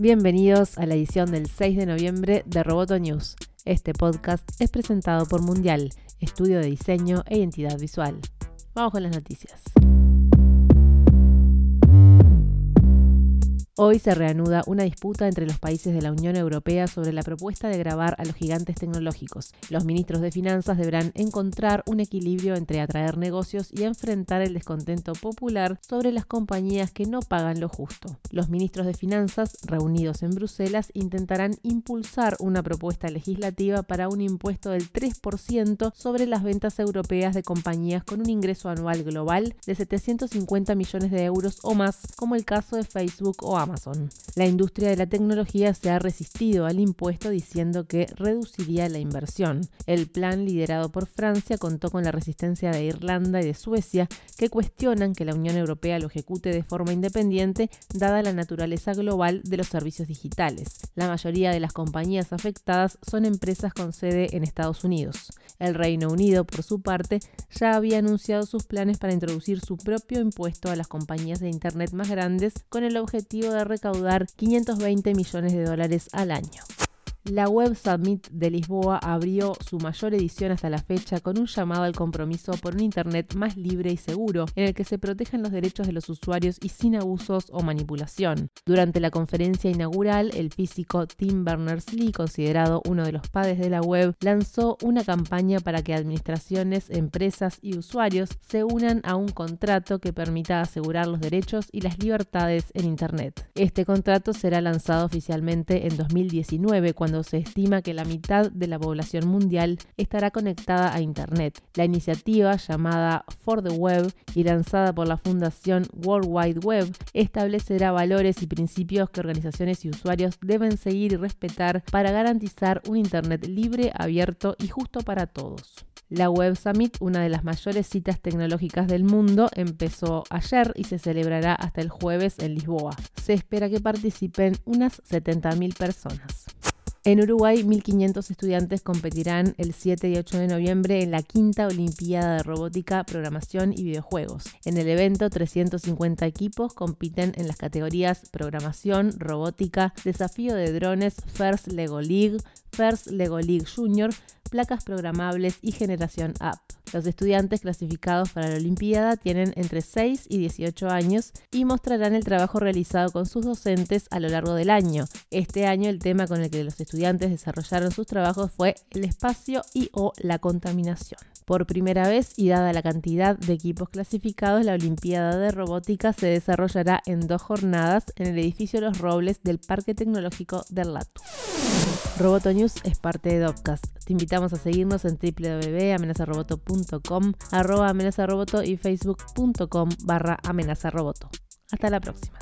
Bienvenidos a la edición del 6 de noviembre de Roboto News. Este podcast es presentado por Mundial, estudio de diseño e identidad visual. Vamos con las noticias. Hoy se reanuda una disputa entre los países de la Unión Europea sobre la propuesta de grabar a los gigantes tecnológicos. Los ministros de Finanzas deberán encontrar un equilibrio entre atraer negocios y enfrentar el descontento popular sobre las compañías que no pagan lo justo. Los ministros de Finanzas, reunidos en Bruselas, intentarán impulsar una propuesta legislativa para un impuesto del 3% sobre las ventas europeas de compañías con un ingreso anual global de 750 millones de euros o más, como el caso de Facebook o Amazon. La industria de la tecnología se ha resistido al impuesto diciendo que reduciría la inversión. El plan liderado por Francia contó con la resistencia de Irlanda y de Suecia, que cuestionan que la Unión Europea lo ejecute de forma independiente dada la naturaleza global de los servicios digitales. La mayoría de las compañías afectadas son empresas con sede en Estados Unidos. El Reino Unido, por su parte, ya había anunciado sus planes para introducir su propio impuesto a las compañías de Internet más grandes con el objetivo de recaudar 520 millones de dólares al año. La Web Summit de Lisboa abrió su mayor edición hasta la fecha con un llamado al compromiso por un Internet más libre y seguro, en el que se protejan los derechos de los usuarios y sin abusos o manipulación. Durante la conferencia inaugural, el físico Tim Berners-Lee, considerado uno de los padres de la web, lanzó una campaña para que administraciones, empresas y usuarios se unan a un contrato que permita asegurar los derechos y las libertades en Internet. Este contrato será lanzado oficialmente en 2019 cuando se estima que la mitad de la población mundial estará conectada a Internet. La iniciativa, llamada For the Web y lanzada por la Fundación World Wide Web, establecerá valores y principios que organizaciones y usuarios deben seguir y respetar para garantizar un Internet libre, abierto y justo para todos. La Web Summit, una de las mayores citas tecnológicas del mundo, empezó ayer y se celebrará hasta el jueves en Lisboa. Se espera que participen unas 70.000 personas. En Uruguay, 1.500 estudiantes competirán el 7 y 8 de noviembre en la quinta Olimpiada de Robótica, Programación y Videojuegos. En el evento, 350 equipos compiten en las categorías Programación, Robótica, Desafío de Drones, First Lego League, First Lego League Junior, placas programables y generación app. Los estudiantes clasificados para la Olimpiada tienen entre 6 y 18 años y mostrarán el trabajo realizado con sus docentes a lo largo del año. Este año el tema con el que los estudiantes desarrollaron sus trabajos fue el espacio y o la contaminación. Por primera vez y dada la cantidad de equipos clasificados, la Olimpiada de Robótica se desarrollará en dos jornadas en el edificio Los Robles del Parque Tecnológico del Latu. Roboto News es parte de Dopcast. Te invitamos a seguirnos en www.amenazaroboto.com, arroba amenazaroboto y facebook.com barra amenazaroboto. Hasta la próxima.